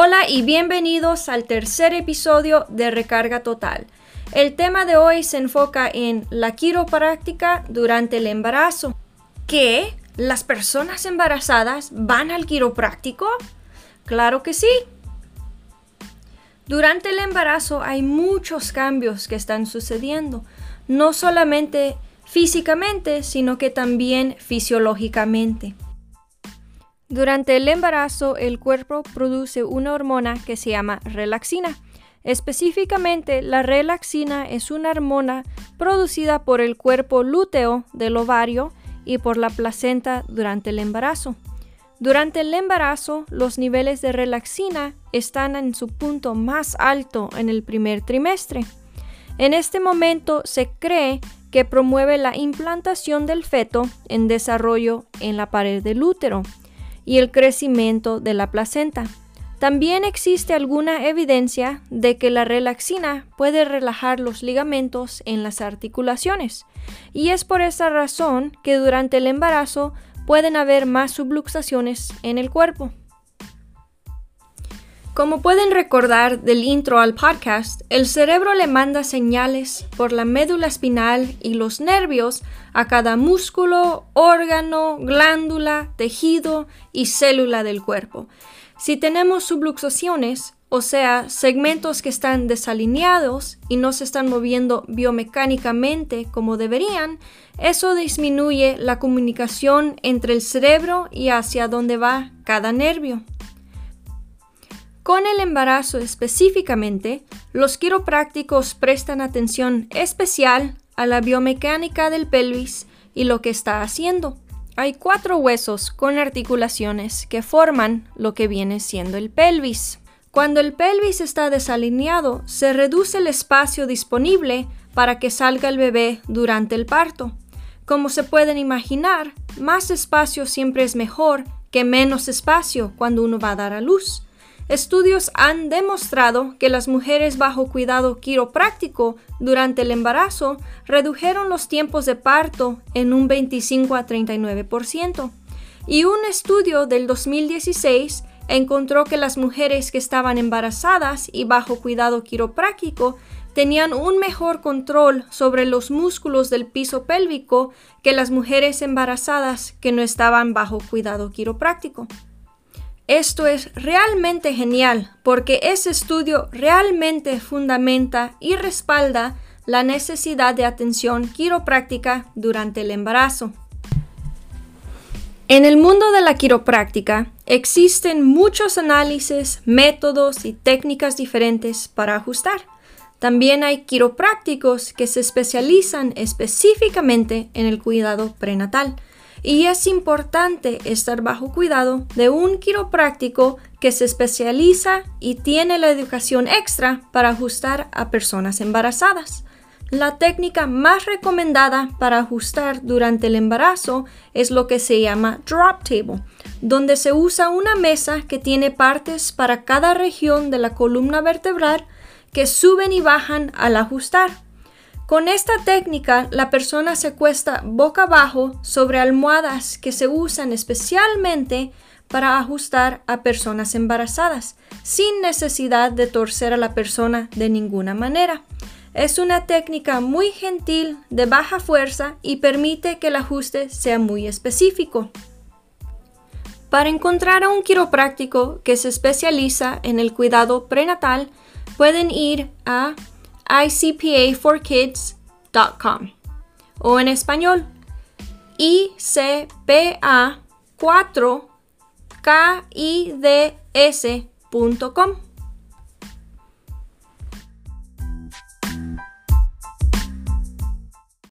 Hola y bienvenidos al tercer episodio de Recarga Total. El tema de hoy se enfoca en la quiropráctica durante el embarazo. ¿Qué? ¿Las personas embarazadas van al quiropráctico? Claro que sí. Durante el embarazo hay muchos cambios que están sucediendo, no solamente físicamente, sino que también fisiológicamente. Durante el embarazo, el cuerpo produce una hormona que se llama relaxina. Específicamente, la relaxina es una hormona producida por el cuerpo lúteo del ovario y por la placenta durante el embarazo. Durante el embarazo, los niveles de relaxina están en su punto más alto en el primer trimestre. En este momento se cree que promueve la implantación del feto en desarrollo en la pared del útero y el crecimiento de la placenta. También existe alguna evidencia de que la relaxina puede relajar los ligamentos en las articulaciones, y es por esa razón que durante el embarazo pueden haber más subluxaciones en el cuerpo. Como pueden recordar del intro al podcast, el cerebro le manda señales por la médula espinal y los nervios a cada músculo, órgano, glándula, tejido y célula del cuerpo. Si tenemos subluxaciones, o sea, segmentos que están desalineados y no se están moviendo biomecánicamente como deberían, eso disminuye la comunicación entre el cerebro y hacia dónde va cada nervio. Con el embarazo específicamente, los quiroprácticos prestan atención especial a la biomecánica del pelvis y lo que está haciendo. Hay cuatro huesos con articulaciones que forman lo que viene siendo el pelvis. Cuando el pelvis está desalineado, se reduce el espacio disponible para que salga el bebé durante el parto. Como se pueden imaginar, más espacio siempre es mejor que menos espacio cuando uno va a dar a luz. Estudios han demostrado que las mujeres bajo cuidado quiropráctico durante el embarazo redujeron los tiempos de parto en un 25 a 39%. Y un estudio del 2016 encontró que las mujeres que estaban embarazadas y bajo cuidado quiropráctico tenían un mejor control sobre los músculos del piso pélvico que las mujeres embarazadas que no estaban bajo cuidado quiropráctico. Esto es realmente genial porque ese estudio realmente fundamenta y respalda la necesidad de atención quiropráctica durante el embarazo. En el mundo de la quiropráctica existen muchos análisis, métodos y técnicas diferentes para ajustar. También hay quiroprácticos que se especializan específicamente en el cuidado prenatal y es importante estar bajo cuidado de un quiropráctico que se especializa y tiene la educación extra para ajustar a personas embarazadas. La técnica más recomendada para ajustar durante el embarazo es lo que se llama drop table, donde se usa una mesa que tiene partes para cada región de la columna vertebral que suben y bajan al ajustar. Con esta técnica, la persona se cuesta boca abajo sobre almohadas que se usan especialmente para ajustar a personas embarazadas, sin necesidad de torcer a la persona de ninguna manera. Es una técnica muy gentil, de baja fuerza y permite que el ajuste sea muy específico. Para encontrar a un quiropráctico que se especializa en el cuidado prenatal, pueden ir a icpa4kids.com o en español icpa4kids.com.